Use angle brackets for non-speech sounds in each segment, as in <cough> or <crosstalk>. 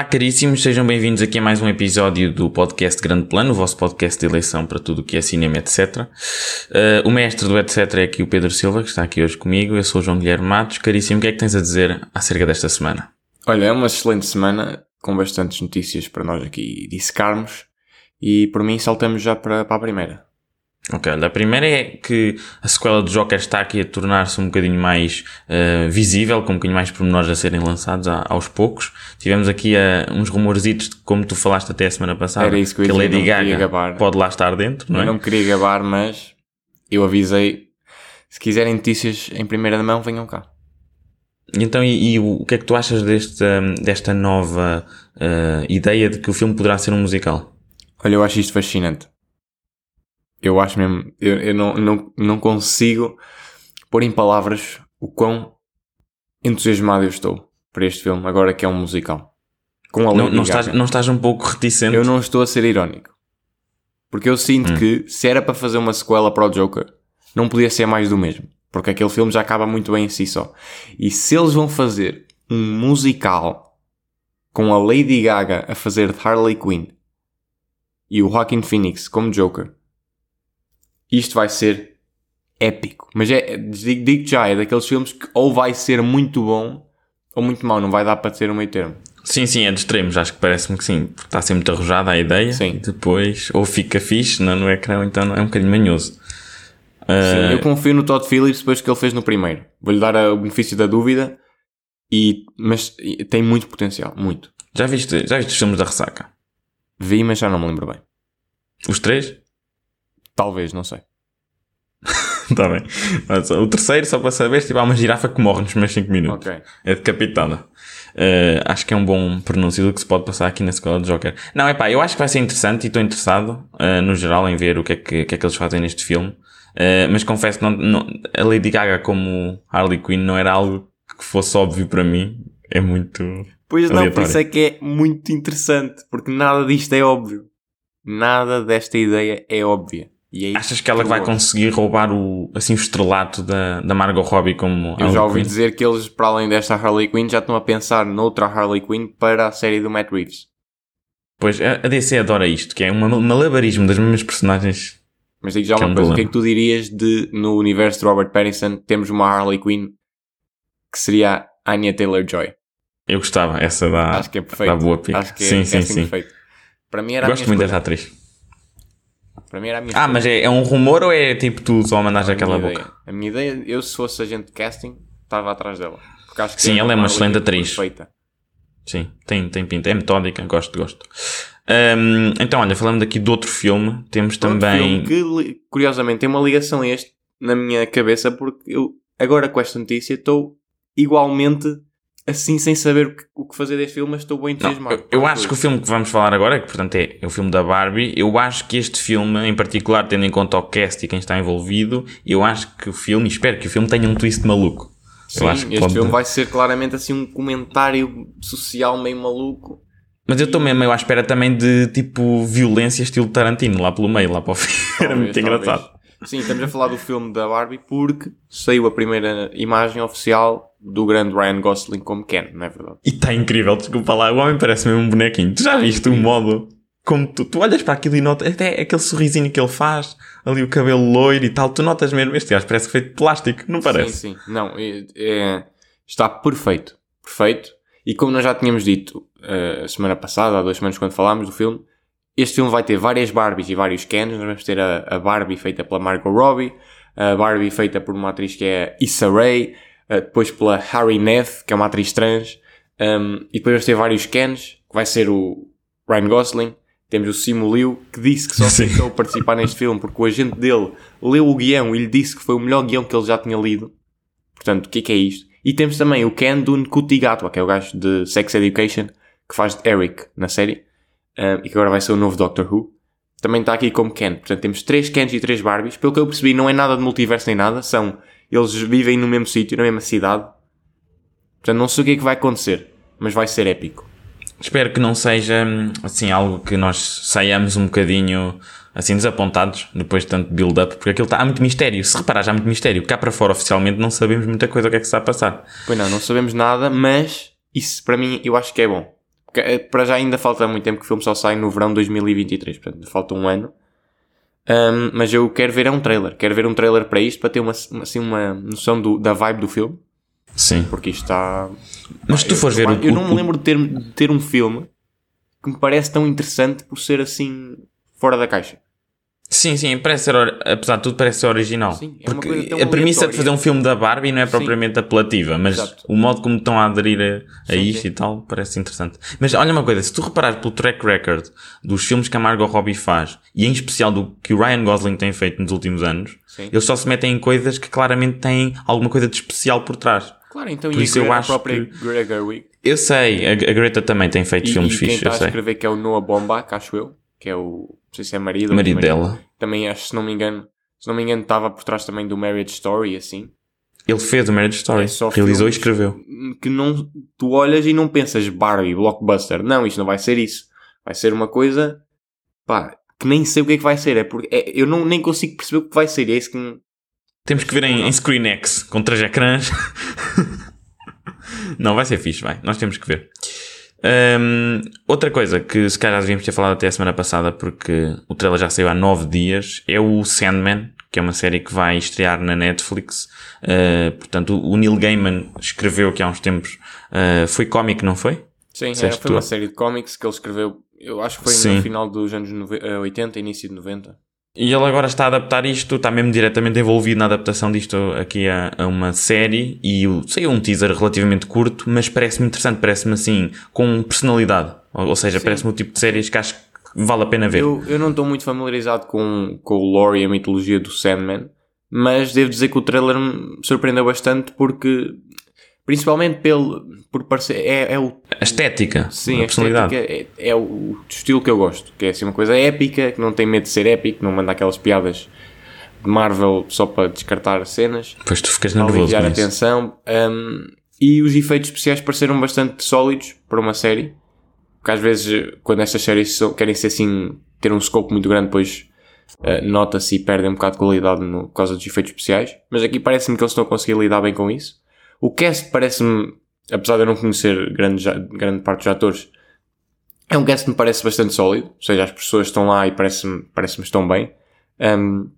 Olá, caríssimos, sejam bem-vindos aqui a mais um episódio do podcast Grande Plano, o vosso podcast de eleição para tudo o que é cinema, etc. Uh, o mestre do etc é aqui o Pedro Silva, que está aqui hoje comigo. Eu sou o João Guilherme Matos. Caríssimo, o que é que tens a dizer acerca desta semana? Olha, é uma excelente semana, com bastantes notícias para nós aqui dissecarmos, e por mim saltamos já para, para a primeira. Ok, a primeira é que a sequela do Joker está aqui a tornar-se um bocadinho mais uh, visível, com um bocadinho mais pormenores a serem lançados a, aos poucos. Tivemos aqui uh, uns rumorzitos, como tu falaste até a semana passada, Era isso que, eu que a Lady Gaga pode lá estar dentro, não eu é? não me queria gabar, mas eu avisei, se quiserem notícias em primeira mão, venham cá. Então, e, e o que é que tu achas deste, desta nova uh, ideia de que o filme poderá ser um musical? Olha, eu acho isto fascinante. Eu acho mesmo, eu, eu não, não, não consigo pôr em palavras o quão entusiasmado eu estou para este filme, agora que é um musical. Com a não, não, estás, não estás um pouco reticente? Eu não estou a ser irónico. Porque eu sinto hum. que se era para fazer uma sequela para o Joker, não podia ser mais do mesmo. Porque aquele filme já acaba muito bem em si só. E se eles vão fazer um musical com a Lady Gaga a fazer de Harley Quinn e o Joaquin Phoenix como Joker, isto vai ser épico. Mas é, digo, digo já, é daqueles filmes que ou vai ser muito bom ou muito mau, não vai dar para ter um meio termo. Sim, sim, é de extremos, acho que parece-me que sim, porque está sempre muito arrojada a ideia sim. depois ou fica fixe no, no ecrã ou então é um bocadinho manhoso. Sim, uh... eu confio no Todd Phillips depois que ele fez no primeiro. Vou-lhe dar o benefício da dúvida, e, mas tem muito potencial, muito. Já viste, já viste os filmes da Ressaca? Vi, mas já não me lembro bem. Os três? Talvez, não sei. Está <laughs> bem. Mas, o terceiro, só para saber, tipo, há uma girafa que morre nos primeiros 5 minutos. Okay. É decapitada. Uh, acho que é um bom pronúncio do que se pode passar aqui na escola de Joker. Não, é pá, eu acho que vai ser interessante e estou interessado, uh, no geral, em ver o que é que, que, é que eles fazem neste filme. Uh, mas confesso que não, não, a Lady Gaga como Harley Quinn não era algo que fosse óbvio para mim. É muito. Pois não, por isso é que é muito interessante, porque nada disto é óbvio. Nada desta ideia é óbvia. É Achas que ela vai conseguir roubar o, assim, o estrelato da, da Margot Robbie como Eu já ouvi Quinn? dizer que eles, para além desta Harley Quinn, já estão a pensar noutra Harley Quinn para a série do Matt Reeves. Pois, a DC adora isto, que é um malabarismo das mesmas personagens. Mas digo já uma é um coisa, o que é que tu dirias de, no universo de Robert Pattinson, temos uma Harley Quinn que seria a Anya Taylor-Joy? Eu gostava, essa da, Acho que é perfeito. boa pica. Acho que é, sim, sim, sim. perfeito. Para mim era Gosto muito dessa atriz. Para mim era a minha Ah, mas é, é, um rumor ou é tipo tu só mandas aquela boca? Ideia. A minha ideia, eu se fosse agente de casting, estava atrás dela. Porque acho que Sim, ela é uma excelente atriz. Perfeita. Sim, tem, tem pinta. É metódica, gosto, gosto. Um, então, olha, falando aqui de outro filme, temos outro também. Filme que, curiosamente, tem uma ligação a este na minha cabeça, porque eu, agora com esta notícia, estou igualmente assim sem saber o que fazer deste filme, mas estou bem entusiasmado. Não, eu, eu acho que o filme que vamos falar agora, que portanto é, é, o filme da Barbie, eu acho que este filme, em particular, tendo em conta o cast e quem está envolvido, eu acho que o filme, espero que o filme tenha um twist maluco. Sim, este pode... filme vai ser claramente assim um comentário social meio maluco. Mas eu estou mesmo meio à espera também de tipo violência estilo Tarantino, lá pelo meio, lá para o fim. <laughs> Era muito engraçado. Sim, estamos a falar do filme da Barbie porque saiu a primeira imagem oficial do grande Ryan Gosling como Ken, não é verdade? E está incrível, desculpa lá, o homem parece mesmo um bonequinho. Tu já viste o modo como tu, tu olhas para aquilo e notas, até aquele sorrisinho que ele faz, ali o cabelo loiro e tal, tu notas mesmo, este gajo parece feito de plástico, não parece? Sim, sim, não, é, é, está perfeito, perfeito. E como nós já tínhamos dito uh, a semana passada, há duas semanas quando falámos do filme, este filme vai ter várias Barbies e vários Kens. Nós vamos ter a, a, Barbie feita pela Margot Robbie, a Barbie feita por uma atriz que é Issa Rae, depois pela Harry Neff, que é uma atriz trans, um, e depois vamos ter vários Kens, que vai ser o Ryan Gosling. Temos o Simu Liu, que disse que só aceitou participar neste filme porque o agente dele leu o guião e lhe disse que foi o melhor guião que ele já tinha lido. Portanto, o que é que é isto? E temos também o Ken Dun Kutigatwa, que é o gajo de Sex Education, que faz de Eric na série uh, e que agora vai ser o novo Doctor Who, também está aqui como Ken. Portanto, temos três Kens e três Barbies. Pelo que eu percebi, não é nada de multiverso nem nada. São, eles vivem no mesmo sítio, na mesma cidade. Portanto, não sei o que é que vai acontecer, mas vai ser épico. Espero que não seja, assim, algo que nós saiamos um bocadinho, assim, desapontados depois de tanto build-up, porque aquilo está, há muito mistério. Se reparar, já há muito mistério. Cá para fora, oficialmente, não sabemos muita coisa o que é que está a passar. Pois não, não sabemos nada, mas isso para mim eu acho que é bom para já ainda falta muito tempo que o filme só sai no verão de 2023, portanto falta um ano. Um, mas eu quero ver é um trailer. Quero ver um trailer para isto, para ter uma, assim, uma noção do- da vibe do filme. Sim. Porque isto está. Mas se tu fores ver eu, o- eu não me lembro de ter, de ter um filme que me parece tão interessante por ser assim fora da caixa. Sim, sim, parece ser, apesar de tudo, parece ser original. Sim, é Porque a premissa de fazer um filme da Barbie não é Sim. propriamente apelativa, mas Exato. o modo como estão a aderir a, a Sim, isto sim. e tal parece interessante. Mas olha uma coisa, se tu reparares pelo track record dos filmes que a Margot Robbie faz, e em especial do que o Ryan Gosling tem feito nos últimos anos, Sim. eles só se metem em coisas que claramente têm alguma coisa de especial por trás. Claro, então Por isso eu acho própria que- Greta Gerwig. Eu sei, a, a Greta também tem feito E, filmes e quem fixos, está eu a sei. escrever que é o Noah Baumbach, acho eu, que é o, não sei se é marido marido dela. Também acho, se não me engano, se não me engano, estava por trás também do Marriage Story, assim. Ele fez o Marriage Story, É realizou e escreveu. Que não, tu olhas e não pensas Barbie, blockbuster. Não, isto não vai ser isso. Vai ser uma coisa, pá, que nem sei o que é que vai ser. É porque é- eu não, nem consigo perceber o que vai ser. É isso que me- Temos que ver em, em ScreenX com três ecrãs. <laughs> não, vai ser fixe, vai. Nós temos que ver. Hum, outra coisa que se calhar devíamos ter falado até a semana passada, porque o trailer já saiu há nove dias, é o Sandman, que é uma série que vai estrear na Netflix. Uh, portanto, o Neil Gaiman escreveu que há uns tempos. uh, foi cómico, não foi? Sim, é, foi uma série de cómics que ele escreveu, eu acho que foi Sim. no final dos anos nove- eh, 80, início de 90. E ele agora está a adaptar isto, está mesmo diretamente envolvido na adaptação disto aqui a, a uma série e o- saiu um teaser relativamente curto, mas parece-me interessante, parece-me assim, com personalidade. Ou, ou seja, parece-me o tipo de séries que acho que vale a pena ver. Eu, eu não estou muito familiarizado com, com o lore e a mitologia do Sandman, mas devo dizer que o trailer me surpreendeu bastante porque, principalmente pelo, por parecer, é, é o, A estética, sim, a a personalidade. estética é, é o estilo que eu gosto, que é assim uma coisa épica, que não tem medo de ser épico, não manda aquelas piadas de Marvel só para descartar cenas, Pois tu ficas nervoso com atenção, um, e os efeitos especiais pareceram bastante sólidos para uma série, porque às vezes quando estas séries são- querem ser assim, ter um scope muito grande, depois uh, nota-se e perdem um bocado de qualidade no, por causa dos efeitos especiais, mas aqui parece-me que eles estão a conseguir lidar bem com isso. O cast parece-me, apesar de eu não conhecer grande, grande parte dos atores, é um cast que me parece bastante sólido, ou seja, as pessoas estão lá e parece-me parece estão bem. Um,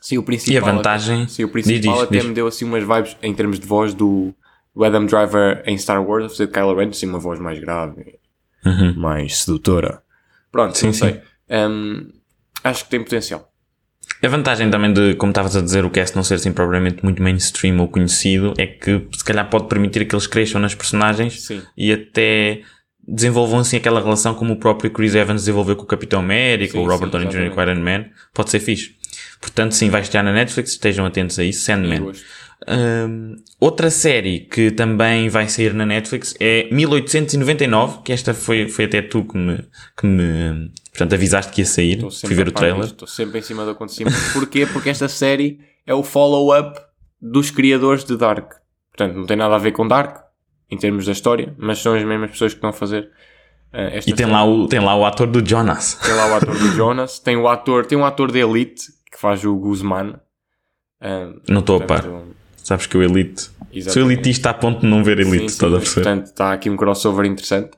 sim, o principal, E a vantagem- sim, o principal diz, até diz. me deu assim umas vibes em termos de voz do, do Adam Driver em Star Wars, a fazer de Kylo Ren, assim uma voz mais grave, Uhum. mais sedutora. Pronto, Sim, não sim. sei. Um, acho que tem potencial. A vantagem também de, como estavas a dizer, o cast não ser assim propriamente muito mainstream ou conhecido é que se calhar pode permitir que eles cresçam nas personagens Sim. e até desenvolvam assim aquela relação como o próprio Chris Evans desenvolveu com o Capitão América, o Robert Downey Jr. com o. Iron Man, pode ser fixe. Portanto, sim, vai estar na Netflix, estejam atentos a isso, Sandman. Hum, outra série que também vai sair na Netflix é 1899, que esta foi, foi até tu que me, que me portanto, avisaste que ia sair. Estou Fui sempre ver o trailer. Estou sempre em cima do acontecimento. Porquê? Porque esta série é o follow-up dos criadores de Dark. Portanto, não tem nada a ver com Dark, em termos da história, mas são as mesmas pessoas que estão a fazer esta E tem lá, o, tem lá o ator do Jonas. Tem lá o ator do Jonas, tem o ator, tem um ator de Elite que faz o Guzman. Ah, Não estou a par. portanto, Sabes que o Elite. Sou exatamente. elitista a ponto de não ver Elite, Sim, estás a perceber? Portanto, está aqui um crossover interessante.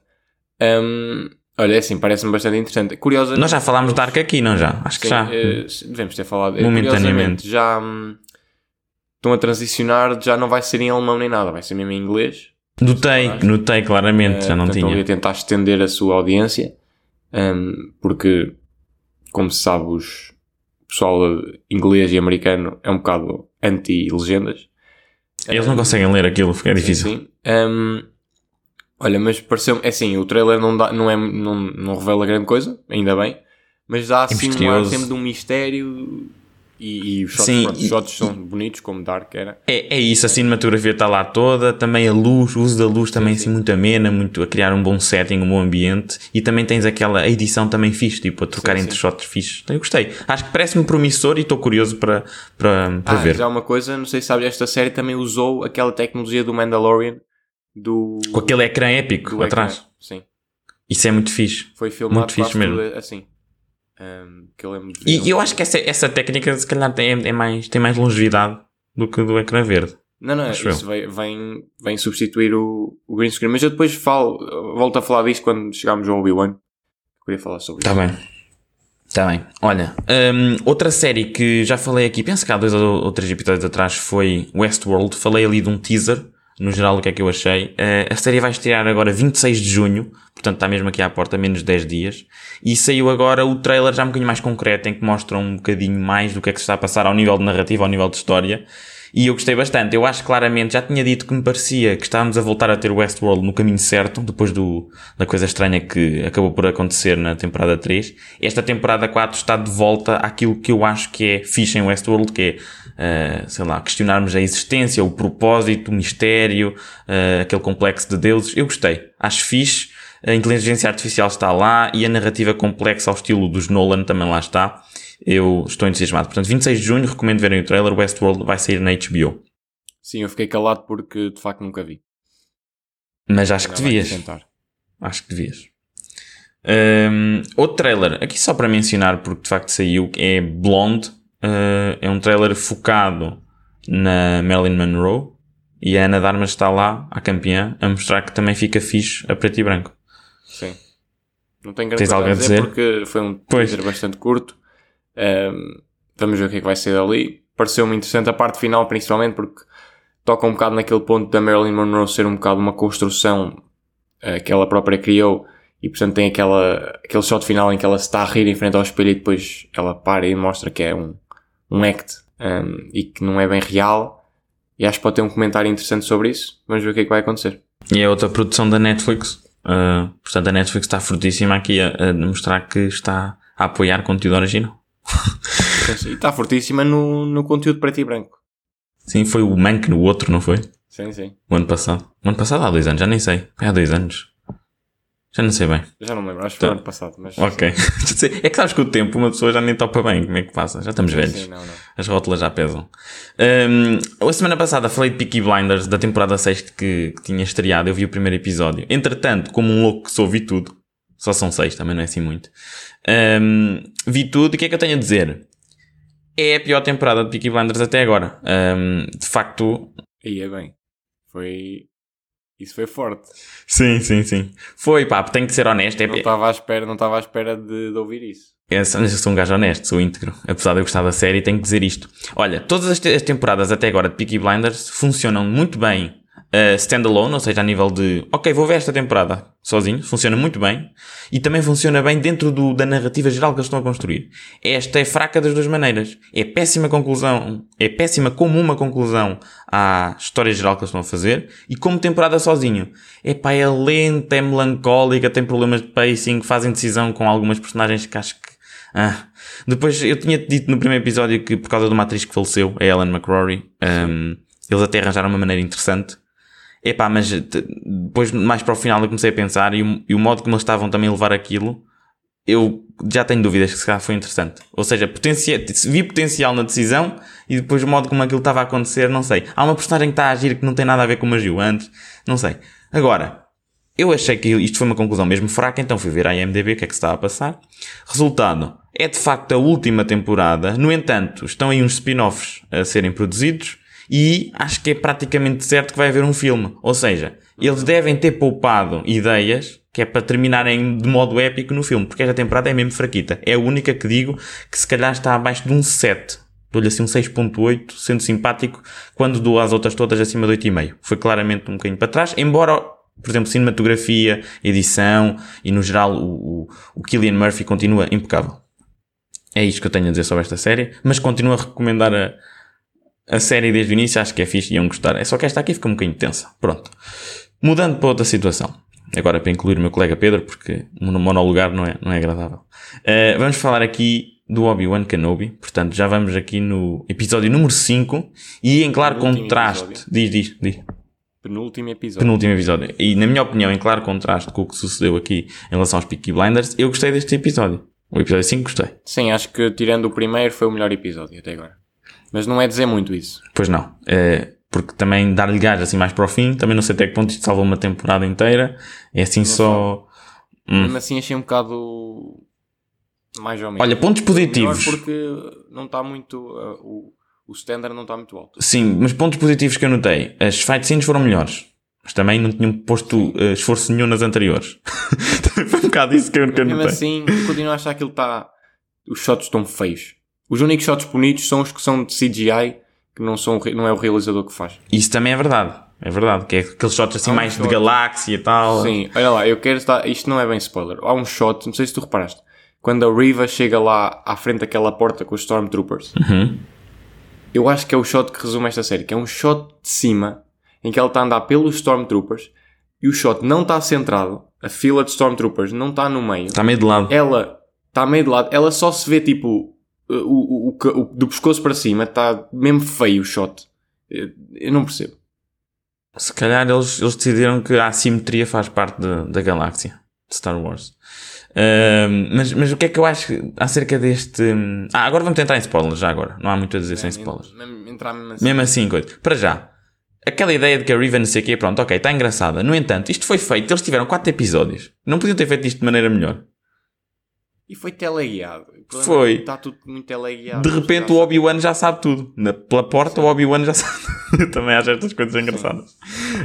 Um, olha, é assim, parece-me bastante interessante. Curiosa. Nós já falámos de Dark aqui, não já? Acho que Sim, já. eh, devemos ter falado. Eh, Momentaneamente. curiosamente, Já hum, estão a transicionar, já não vai ser em alemão nem nada, vai ser mesmo em inglês. Notei, notei claramente, Eh, já não portanto, tinha. a tentar estender a sua audiência, hum, porque, como se sabe, os o pessoal inglês e americano é um bocado anti-legendas. Eles não conseguem ler aquilo, é difícil. Sim, sim. Hum, olha, mas pareceu é assim, o trailer não, dá, não, é, não, não revela grande coisa, ainda bem, mas dá assim um ar sempre de um mistério e, e os, shots, Sim, pronto, os e- shots são bonitos, como Dark era. É, é isso, a cinematografia está lá toda, também a luz, o uso da luz também assim muito amena, muito a criar um bom setting, um bom ambiente e também tens aquela edição também fixe, tipo a trocar Sim, entre shots fixes. Eu gostei. Acho que parece-me promissor e estou curioso para, para, para Ah, ver. já uma coisa, não sei se sabes, esta série também usou aquela tecnologia do Mandalorian do, Com aquele ecrã épico atrás. ecrã. Sim, Isso é muito fixe. foi filmado Muito fixe mesmo. tudo assim. Hum, que eu lembro de E um eu acho que essa, essa técnica se calhar tem, é mais, tem mais longevidade do que do ecrã verde. Não, não, Acho isso vem, vem, vem substituir o, o green screen. Mas eu depois falo, volto a falar disso quando chegarmos ao Obi-Wan. Queria falar sobre Tá isso. bem. Tá bem. Olha, hum, outra série que já falei aqui, penso que há dois ou ou três episódios atrás foi Westworld. Falei ali de um teaser, no geral, o que é que eu achei. Eh, a série vai estrear agora 26 de junho, portanto está mesmo aqui à porta, menos de 10 dias. E saiu agora o trailer já um bocadinho mais concreto, em que mostra um bocadinho mais do que é que se está a passar ao nível de narrativa, ao nível de história. E eu gostei bastante. Eu acho claramente, já tinha dito que me parecia que estávamos a voltar a ter o Westworld no caminho certo, depois do, da coisa estranha que acabou por acontecer na temporada 3. Esta temporada 4 está de volta àquilo que eu acho que é fixe em Westworld, que é, uh, sei lá, questionarmos a existência, o propósito, o mistério, uh, aquele complexo de deuses. Eu gostei. Acho fixe. A inteligência artificial está lá e a narrativa complexa ao estilo dos Nolan também lá está eu estou entusiasmado. Portanto, 26 de junho, recomendo verem o trailer. Westworld vai sair na HBO. Sim, eu fiquei calado porque de facto nunca vi. Mas acho que devias. Acho que devias. Um, outro trailer, aqui só para mencionar, porque de facto saiu, é Blonde. Uh, é um trailer focado na Marilyn Monroe. E a Ana Darmas está lá, a campeã, a mostrar que também fica fixe a preto e branco. Sim. Não tenho grande Tens algo a dizer, dizer? porque foi um Pois. teaser bastante curto. Um, vamos ver o que é que vai ser dali. Pareceu-me interessante a parte final, principalmente porque toca um bocado naquele ponto da Marilyn Monroe ser um bocado uma construção eh, que ela própria criou e portanto tem aquela, aquele shot final em que ela se está a rir em frente ao espelho e depois ela para e mostra que é um, um act um, e que não é bem real. E acho que pode ter um comentário interessante sobre isso. Vamos ver o que é que vai acontecer. E é outra produção da Netflix. Uh, portanto, a Netflix está fortíssima aqui a, a mostrar que está a apoiar conteúdo original. E está fortíssima no, no conteúdo preto e branco. Sim, foi o Mank no outro, não foi? Sim, sim. O ano passado. O ano passado há dois anos, já nem sei. Foi há dois anos. Já não sei bem. Já não lembro, acho que foi Tá. o ano passado. Mas Ok. <laughs> é que sabes que o tempo uma pessoa já nem topa bem. Como é que passa? Já estamos Sim, velhos. sim, não, não. As rótulas já pesam. Um, a semana passada falei de Peaky Blinders, da temporada 6 que, que tinha estreado. Eu vi o primeiro episódio. Entretanto, como um louco que sou, vi tudo. Só são seis, também não é assim muito. Um, vi tudo. O que é que eu tenho a dizer? É a pior temporada de Peaky Blinders até agora. Um, de facto, E é bem. Foi. Isso foi forte. sim, sim, sim. Foi, pá, tenho que ser honesto. É, Não estava à espera, não estava à espera de, de ouvir isso. Eu sou, eu sou um gajo honesto, sou íntegro. Apesar de eu gostar da série, tenho que dizer isto. Olha, todas as, as temporadas até agora de Peaky Blinders funcionam muito bem uh, standalone, ou seja, a nível de, ok, vou ver esta temporada sozinho, funciona muito bem. E também funciona bem dentro do- da narrativa geral que eles estão a construir. Esta é fraca das duas maneiras. É péssima conclusão, é péssima como uma conclusão à história geral que eles estão a fazer e como temporada sozinho. É pá, é lenta, é melancólica, tem problemas de pacing, fazem decisão com algumas personagens que acho que ah. Depois, eu tinha dito no primeiro episódio que por causa de uma atriz que faleceu, a Ellen McCrory, um, eles até arranjaram uma maneira interessante. Epá, mas depois, mais para o final, eu comecei a pensar e o, e o modo como eles estavam também a levar aquilo, eu já tenho dúvidas que se calhar foi interessante. Ou seja, potencia, vi potencial na decisão e depois o modo como aquilo estava a acontecer, não sei. Há uma personagem que está a agir que não tem nada a ver com o agiu antes, não sei. Agora, eu achei que isto foi uma conclusão mesmo fraca, então fui ver a IMDB o que é que se estava a passar. Resultado, é de facto a última temporada. No entanto, estão aí uns spin-offs a serem produzidos e acho que é praticamente certo que vai haver um filme. Ou seja, eles devem ter poupado ideias que é para terminarem de modo épico no filme, porque esta temporada é mesmo fraquita. É a única que digo que se calhar está abaixo de um 7. Dou-lhe assim um 6.8, sendo simpático, quando dou às outras todas acima de 8,5. Foi claramente um bocadinho para trás, embora, por exemplo, cinematografia, edição e no geral o, o, o Killian Murphy continua impecável. É isto que eu tenho a dizer sobre esta série, mas continuo a recomendar a, a série desde o início, acho que é fixe e iam gostar. É só que esta aqui fica um bocadinho tensa. Pronto. Mudando para outra situação. Agora para incluir o meu colega Pedro, porque no monologar não é, não é agradável. Uh, vamos falar aqui do Obi-Wan Kenobi. Portanto, já vamos aqui no episódio número 5 e em claro Penúltimo contraste. episódio. Diz, diz, diz. Penúltimo episódio. Penúltimo episódio. E na minha opinião, em claro contraste com o que sucedeu aqui em relação aos Peaky Blinders, eu gostei deste episódio. O episódio 5 gostei. Sim, acho que tirando o primeiro foi o melhor episódio até agora. Mas não é dizer muito isso. Pois não. É, porque também dar-lhe gás assim mais para o fim, também não sei até que ponto isto salva uma temporada inteira. É assim só. Hum. Mesmo assim achei um bocado mais ou menos. Olha, pontos Melhor positivos. porque não está muito uh, o, o standard não está muito alto. Sim, mas pontos positivos que eu notei. As fight scenes foram melhores. Mas também não tinham posto uh, esforço nenhum nas anteriores. <laughs> também foi um bocado isso que eu, que eu Mesmo notei. assim, eu continuo a achar que ele está. Os shots estão feios. Os únicos shots bonitos são os que são de CGI, que não, são, não é o realizador que faz. Isso também é verdade. É verdade. Que é aqueles shots assim um mais shot. de galáxia e tal. Sim, olha lá, eu quero estar. Isto não é bem spoiler. Há um shot, não sei se tu reparaste, quando a Riva chega lá à frente daquela porta com os Stormtroopers. Uhum. Eu acho que é o shot que resume esta série, que é um shot de cima em que ela está a andar pelos Stormtroopers e o shot não está centrado, a fila de Stormtroopers não está no meio. Está meio de lado. Ela está meio de lado, ela só se vê tipo o, o, o, o- do pescoço para cima, está mesmo feio o shot. Eu, eu não percebo. Se calhar eles, eles decidiram que a assimetria faz parte da- da galáxia de Star Wars. Ahm, mas, mas o que é que eu acho acerca deste. Ah, agora vamos tentar em spoilers, já agora. Não há muito a dizer sem spoilers. Mesmo- Entrar mesmo assim. Mesmo assim, coisa. Para já, aquela ideia de que a Riven não sei o quê, pronto, ok, está engraçada. No entanto, isto foi feito, eles tiveram 4 episódios. Não podiam ter feito isto de maneira melhor. E foi teleguiado. Foi. é que Está tudo muito teleguiado. De repente o Obi-Wan já sabe tudo. Na, pela porta o Obi-Wan já <laughs> sabe. Eu também acho estas coisas engraçadas.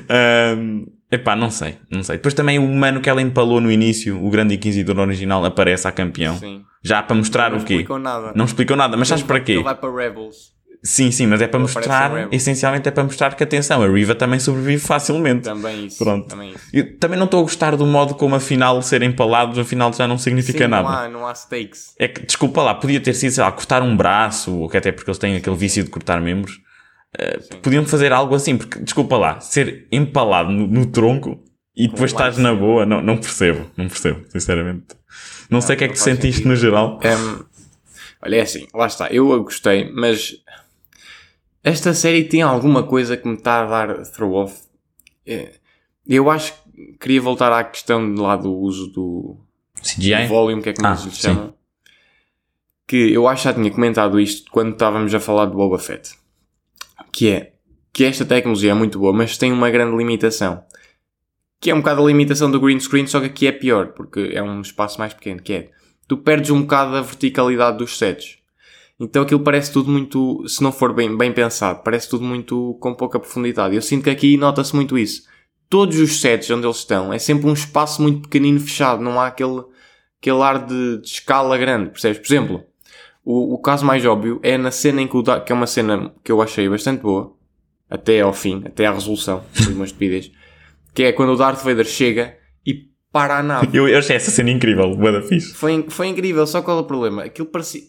Ahm, epá, não sei, não sei. Depois também o humano que ela empalou no início, o grande Inquisidor original, aparece a campeão. Sim. Já para mostrar Não o quê? explicou nada. Não explicou nada, mas sabes para quê? Ele vai para Rebels. Sim, sim, mas é para mostrar, essencialmente é para mostrar que atenção, a Riva também sobrevive facilmente. Também isso. Pronto. Também isso. Eu também não estou a gostar do modo como afinal ser empalados, afinal já não significa Sim, nada. Não há, não há stakes. É que, desculpa lá, podia ter sido, sei lá, cortar um braço, ou que até porque eles têm aquele vício de cortar membros. Eh, podiam fazer algo assim, porque, desculpa lá, ser empalado no, no tronco e depois estás na boa, não, não percebo, não percebo, sinceramente. Não, sei o que é que não sentiste sentido. no geral. Hum, olha, é assim, lá está. Eu gostei, mas esta série tem alguma coisa que me está a dar throw off. É, Eu acho que queria voltar à questão de lá do uso do, CGI? do volume, que é como Ah, lhe sim. chamam. Que eu acho que já tinha comentado isto quando estávamos a falar de Boba Fett. Que é que esta tecnologia é muito boa, mas tem uma grande limitação. Que é um bocado a limitação do green screen, só que aqui é pior, porque é um espaço mais pequeno, que é tu perdes um bocado a verticalidade dos sets. Então aquilo parece tudo muito, se não for bem, bem pensado, parece tudo muito com pouca profundidade. Eu sinto que aqui nota-se muito isso. Todos os sets onde eles estão é sempre um espaço muito pequenino fechado, não há aquele, aquele ar de, de escala grande, percebes? Por exemplo, o, o caso mais óbvio é na cena em que o Darth, que é uma cena que eu achei bastante boa, até ao fim, até à resolução, <laughs> foi uma estupidez, que é quando o Darth Vader chega para a nave. Eu, eu achei essa cena incrível, da fixe. Foi, foi incrível, só qual é o problema? Aquilo parecia.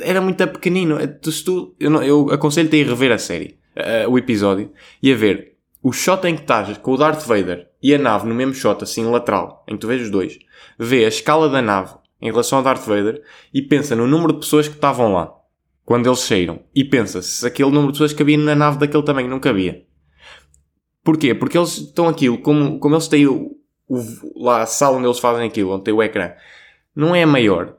Era muito pequenino. É, Tu, tu, eu, não- eu aconselho-te a ir rever a série, eh, o episódio, e a ver o shot em que estás com o Darth Vader e a nave no mesmo shot, assim lateral, em que tu vês os dois, vê a escala da nave em relação ao Darth Vader e pensa no número de pessoas que estavam lá quando eles saíram. E pensa se aquele número de pessoas cabia na nave daquele tamanho. Não cabia. Porquê? Porque eles estão aquilo, como, como eles têm o, o- lá a sala onde eles fazem aquilo, onde tem o ecrã, não é maior.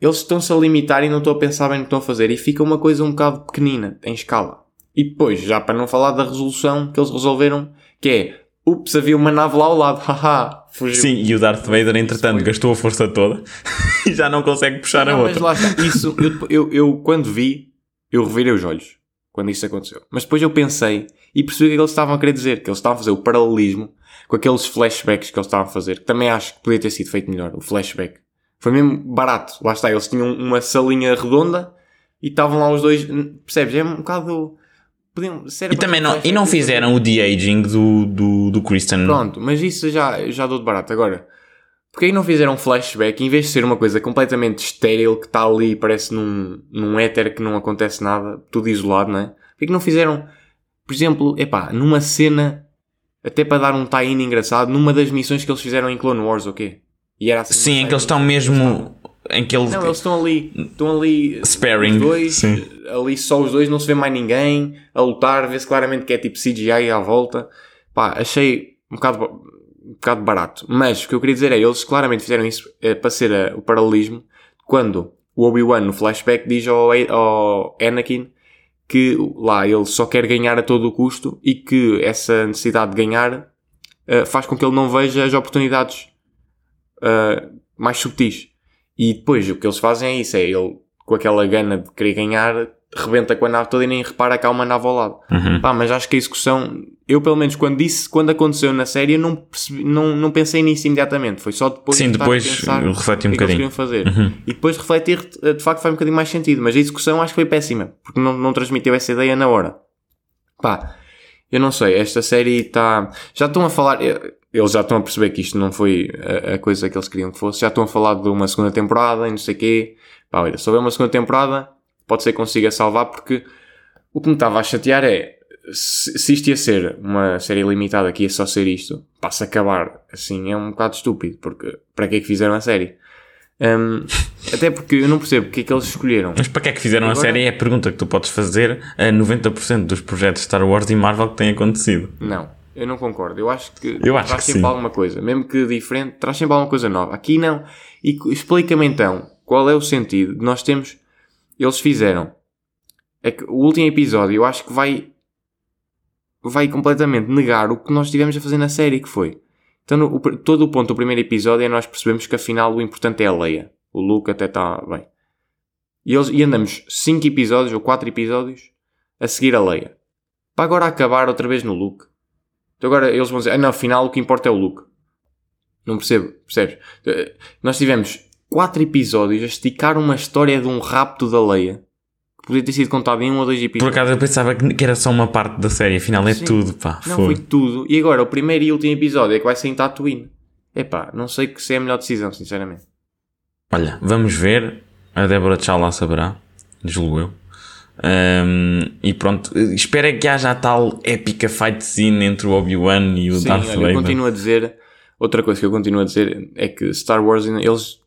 Eles estão-se a limitar e não estão a pensar bem no que estão a fazer e fica uma coisa um bocado pequenina, em escala. E depois, já para não falar da resolução que eles resolveram, que é, ups, havia uma nave lá ao lado, <laughs> haha, fugiu. Sim, e o Darth Vader, entretanto, foi- gastou a força toda <laughs> e já não consegue puxar a Não, mas outra. lá está. Isso, eu, eu, eu, quando vi, eu revirei os olhos. Quando isso aconteceu. Mas depois eu pensei e percebi o que é que eles estavam a querer dizer. Que eles estavam a fazer o paralelismo com aqueles flashbacks que eles estavam a fazer. Que também acho que podia ter sido feito melhor. O flashback. Foi mesmo barato. Lá está. Eles tinham uma salinha redonda e estavam lá os dois. Percebes? É um bocado. Podiam, E também não, e não fizeram o de-aging do, do, do Christian. Pronto, mas isso já, já dou de barato. Agora, porque aí não fizeram um flashback em vez de ser uma coisa completamente estéril que está ali e parece num, num éter que não acontece nada, tudo isolado, não é? Porquê que não fizeram, por exemplo, epá, numa cena, até para dar um tie-in engraçado, numa das missões que eles fizeram em Clone Wars, ou quê? E era assim, Sim, em que eles estão mesmo. Em que eles. Não, eles estão ali, estão ali Sparing, os dois, sim. ali só os dois, não se vê mais ninguém a lutar, vê-se claramente que é tipo CGI à volta. Pá, achei um bocado, um bocado barato. Mas o que eu queria dizer é, eles claramente fizeram isso eh, para ser eh, o paralelismo quando o Obi-Wan no flashback diz ao, ao Anakin que lá ele só quer ganhar a todo o custo e que essa necessidade de ganhar eh, faz com que ele não veja as oportunidades eh, mais subtis. E depois o que eles fazem é isso, é ele com aquela gana de querer ganhar rebenta com a nave toda e nem repara que há uma nave ao lado. Uhum. Pá, mas acho que a execução, eu pelo menos quando disse, quando aconteceu na série, eu não, percebi, não, não pensei nisso imediatamente. Foi só depois Sim, de depois pensar eu refleti um que é que bocadinho. Uhum. queriam fazer. E depois refletir, de facto, faz um bocadinho mais sentido. Mas a execução acho que foi péssima, porque não, não transmitiu essa ideia na hora. Pá, eu não sei, esta série está. Já estão a falar. eh, Eles já estão a perceber que isto não foi a, a coisa que eles queriam que fosse. Já estão a falar de uma segunda temporada e não sei o quê. Pá, olha, se houver uma segunda temporada, pode ser que consiga salvar, porque o que me estava a chatear é. Se, se isto ia ser uma série limitada que ia só ser isto, passa a acabar assim, é um bocado estúpido, porque para que é que fizeram a série? Hum, <laughs> até porque eu não percebo porque é que eles escolheram. Mas para que é que fizeram a Agora- série? É a pergunta que tu podes fazer a 90% dos projetos Star Wars e Marvel que têm acontecido. Não, eu não concordo. Eu acho que Eu acho traz que sempre sim. alguma coisa, mesmo que diferente, traz sempre alguma coisa nova. Aqui não. E explica-me então qual é o sentido de nós temos. Eles fizeram. É que o último episódio eu acho que vai. vai completamente negar o que nós tivemos a fazer na série, que foi. Então, no- o todo o ponto do primeiro episódio é nós percebemos que afinal o importante é a Leia. O Luke até está bem. E, eles, e andamos 5 episódios ou 4 episódios a seguir a Leia. Para agora acabar outra vez no Luke. Então agora eles vão dizer, ah não, afinal o que importa é o Luke. Não percebo, percebes? Eh, Nós tivemos 4 episódios a esticar uma história de um rapto da Leia. Que podia ter sido contado em um ou dois Por episódios. acaso eu pensava que era só uma parte da série, afinal é Sim. tudo, pá. Não, foi. foi tudo. E agora o primeiro e último episódio é que vai ser em Tatooine. Epá, não sei que se é a melhor decisão, sinceramente. Olha, vamos ver. A Débora Tchau lá saberá, julgo eu. Ahm, e pronto, espero é que haja a tal épica fight scene entre o Obi-Wan e o Sim, Darth olha, eu Vader. continuo a dizer. Outra coisa que eu continuo a dizer é que Star Wars, eles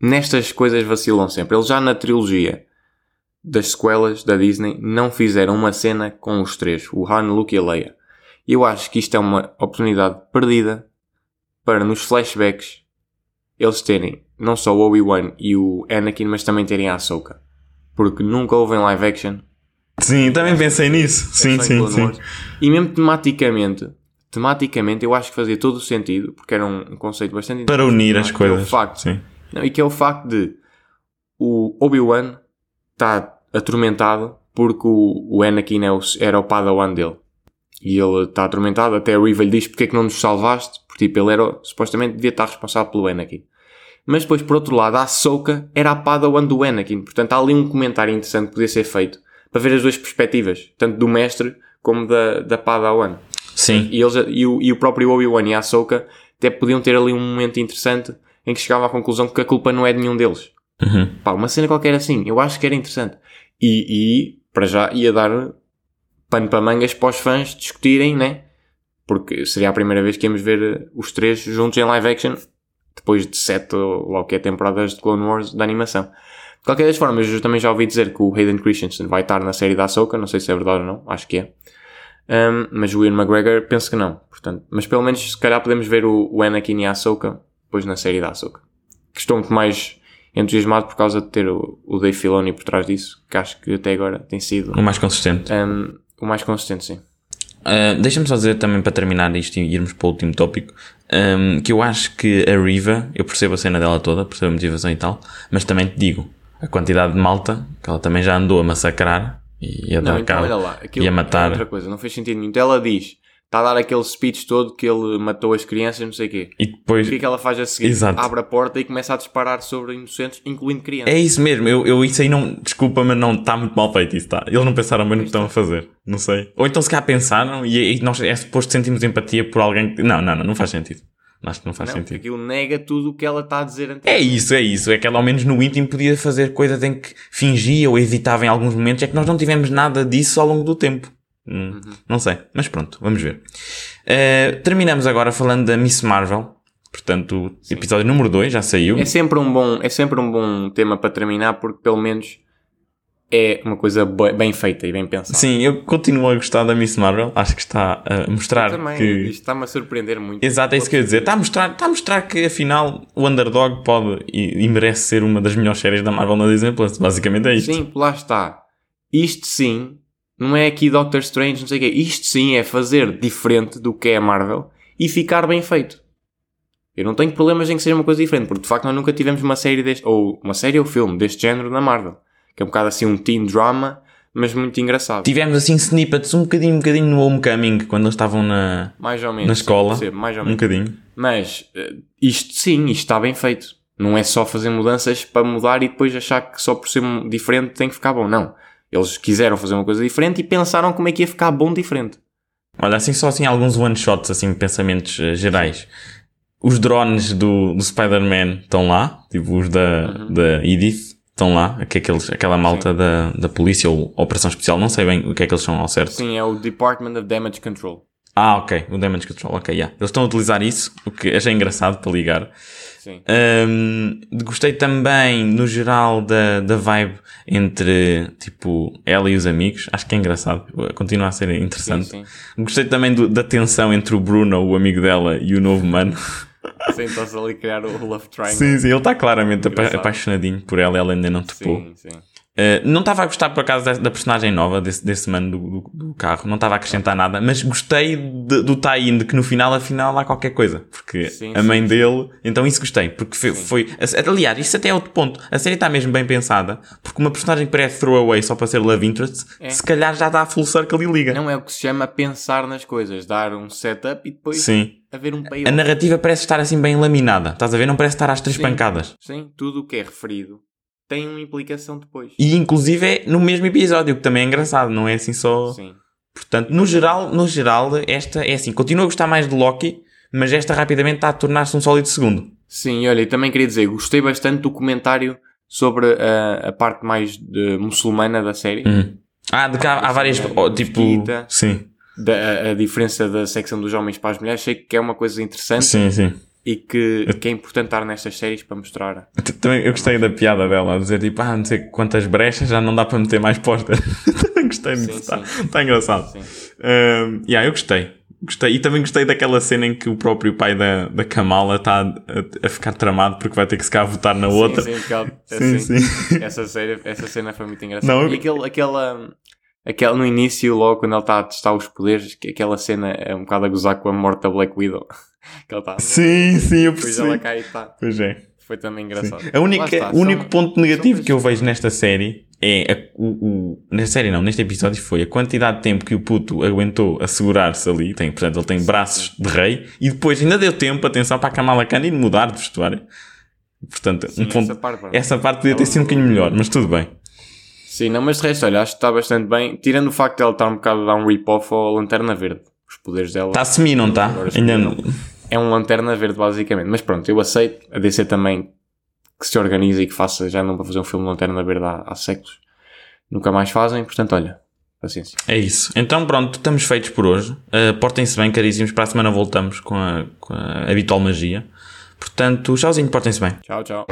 nestas coisas vacilam sempre. Eles já na trilogia das sequelas da Disney não fizeram uma cena com os três, o Han, Luke e a Leia. E eu acho que isto é uma oportunidade perdida para nos flashbacks eles terem não só o Obi-Wan e o Anakin, mas também terem a Ahsoka. Porque nunca houve em live action Sim, também pensei nisso. Sim, é sim, sim. Wars. E mesmo tematicamente, tematicamente eu acho que fazia todo o sentido, porque era um, conceito bastante Para unir as é o coisas. facto, Sim. Não, e que é o facto de o Obi-Wan está atormentado porque o, o Anakin é o- era o padawan dele. E ele está atormentado, até o Riva lhe diz porque é que não nos salvaste, porque tipo, ele era, supostamente devia estar responsável pelo Anakin. Mas depois, por outro lado, a Ahsoka era a padawan do Anakin. Portanto, há ali um comentário interessante que podia ser feito para ver as duas perspectivas, tanto do mestre como da, da padawan. Sim. E, eles, e, o, e o próprio Obi-Wan e a Ahsoka até podiam ter ali um momento interessante em que chegavam à conclusão que a culpa não é de nenhum deles. Uhum. Pá, uma cena qualquer assim, eu acho que era interessante. E, e para já ia dar pano para mangas para os fãs discutirem, né? Porque seria a primeira vez que íamos ver eh, os três juntos em live action, depois de sete ou que é temporadas de Clone Wars da animação. De qualquer das formas, eu também já ouvi dizer que o Hayden Christensen vai estar na série da Ahsoka, não sei se é verdade ou não, acho que é. Um, mas o Ian McGregor penso que não. Portanto, mas pelo menos se calhar podemos ver o, o Anakin e a Ahsoka depois na série da Ahsoka. Que estou muito mais entusiasmado por causa de ter o, o Dave Filoni por trás disso, que acho que até agora tem sido O mais consistente. um, o mais consistente, sim. Uh, Deixa-me só dizer também para terminar isto e irmos para o último tópico um, que eu acho que a Riva, eu percebo a cena dela toda, percebo a motivação e tal, mas também te digo, a quantidade de malta que ela também já andou a massacrar e a Não, dar então cabo lá, e a matar. é outra coisa, não fez sentido nenhum. Então ela diz, está a dar aquele speech todo que ele matou as crianças, não sei o quê. E depois O que é que ela faz a seguir? Exato. Abre a porta e começa a disparar sobre inocentes, incluindo crianças. É isso mesmo, eu, eu isso aí não, desculpa, mas não está muito mal feito isso, tá? Eles não pensaram bem no que estão a fazer, não sei. Ou então se calhar pensaram e, e nós é suposto sentimos empatia por alguém que. Não, não, não, não faz sentido. Acho que não faz Não, sentido. aquilo nega tudo o que ela está a dizer antes. É isso, é isso. É que ela ao menos no íntimo podia fazer coisas em que fingia ou evitava em alguns momentos. É que nós não tivemos nada disso ao longo do tempo. Hum, Não sei, mas pronto, vamos ver. Uh, terminamos agora falando da Miss Marvel. Portanto, o episódio número 2 já saiu. É sempre um bom, é sempre um bom tema para terminar porque pelo menos é uma coisa bem feita e bem pensada. Sim, eu continuo a gostar da Miss Marvel. Acho que está a mostrar Também, que. isto está-me a surpreender muito. Exato, é isso que eu ia dizer. Está a mostrar, está a mostrar que afinal o Underdog pode e, e merece ser uma das melhores séries da Marvel na Disney Plus. Basicamente é isto. Sim, lá está. Isto sim, não é aqui Doctor Strange, não sei o quê. Isto sim é fazer diferente do que é a Marvel e ficar bem feito. Eu não tenho problemas em que seja uma coisa diferente, porque de facto nós nunca tivemos uma série deste, ou uma série ou filme deste género na Marvel. Que é um bocado assim um teen drama, mas muito engraçado. Tivemos assim snippets um bocadinho, um bocadinho no Homecoming, quando eles estavam na, Mais ou menos. na sim, escola. percebo, mais ou um menos. bocadinho. Mas eh, isto sim, isto está bem feito. Não é só fazer mudanças para mudar e depois achar que só por ser um- diferente tem que ficar bom. Não. Eles quiseram fazer uma coisa diferente e pensaram como é que ia ficar bom diferente. Olha, assim só assim alguns one-shots, assim, pensamentos eh, gerais. Os drones do, do Spider-Man estão lá, tipo os da, Uhum. da Edith estão lá, que é aqueles, aquela malta da, da polícia ou Operação Especial, não sei bem o que é que eles são ao certo. Sim, é o Department of Damage Control. Ah, ok, o Damage Control, ok, yeah. Eles estão a utilizar isso, o que achei engraçado para ligar. Sim. Ahm, gostei também, no geral, da, da vibe entre, tipo, ela e os amigos. Acho que é engraçado. Continua a ser interessante. Sim, Gostei também do- da tensão entre o Bruno, o amigo dela, e o novo mano. <laughs> Sim, estás ali a criar o Love Triangle. sim, sim, ele está claramente apa- apaixonadinho por ela, ela ainda não topou. sim. sim. Uh, não estava a gostar, por acaso, da, da personagem nova, desse, desse mano do, do- do carro. Não estava a acrescentar nada, mas gostei de- do tie-in, de que no final, afinal, há qualquer coisa. Porque Sim, a mãe sim. dele... Então isso gostei, porque foi... foi aliás, isso até é outro ponto. A série está mesmo bem pensada, porque uma personagem que parece throwaway só para ser love interest, É. se calhar já dá full circle e liga. Não é o que se chama pensar nas coisas, dar um setup e depois Sim. haver um A narrativa parece estar assim bem laminada. Estás a ver? Não parece estar às três Sim. pancadas. Sim, tudo o que é referido tem uma implicação depois. E inclusive é no mesmo episódio, que também é engraçado, não é assim só... Sim. Portanto, no geral, no geral, esta é assim, continuo a gostar mais de Loki, mas esta rapidamente está a tornar-se um sólido segundo. Sim, olha, e também queria dizer, gostei bastante do comentário sobre a, a parte mais de- muçulmana da série. Uhum. Ah, de cá há várias, oh, tipo, sim, Da, a, a diferença da secção dos homens para as mulheres. Achei que é uma coisa interessante sim, sim. E que, que é importante estar nestas séries para mostrar. Também eu gostei da piada dela, a dizer tipo, ah, não sei quantas brechas, já não dá para meter mais postas. <laughs> também gostei Sim, disso, está sim. tá engraçado. Sim. Um, yeah, eu gostei. Gostei. E também gostei daquela cena em que o próprio pai da, da Kamala está a, a ficar tramado porque vai ter que se cá votar na outra. Sim, sim, porque ela- Sim, assim, sim. Essa, série, essa cena foi muito engraçada. Não, eu- E aquele, aquela, aquela, no início, logo quando ele está a testar os poderes, que aquela cena é um bocado a gozar com a morte da Black Widow. Que ele está. Sim, sim, eu Depois percebi. ela cai e está. Pois é. Foi também engraçado. A única, está, o único são- ponto negativo que eu vejo nesta série é a, o, o- na série não, neste episódio foi a quantidade de tempo que o puto aguentou a segurar-se ali, tem, portanto ele tem braços de rei e depois ainda deu tempo, atenção, para a Kamala Khan ir mudar de vestuário. Portanto, Sim, um ponto, essa parte, essa parte podia ter sido um bocadinho melhor, mas tudo bem. Sim, não, mas de resto, olha, acho que está bastante bem. Tirando o facto de ela estar um bocado a dar um rip-off ao Lanterna Verde. Os poderes dela. Está a semi, não está? Ainda não. É um Lanterna Verde, basicamente. Mas pronto, eu aceito. A DC também que se organize e que faça. Já não para fazer um filme de Lanterna Verde há, há séculos. Nunca mais fazem. Portanto, olha, paciência. É isso. Então pronto, estamos feitos por hoje. Uh, portem-se bem, caríssimos. Para a semana voltamos com a, com a habitual magia. Portanto, tchauzinho, portem-se bem. Tchau, tchau.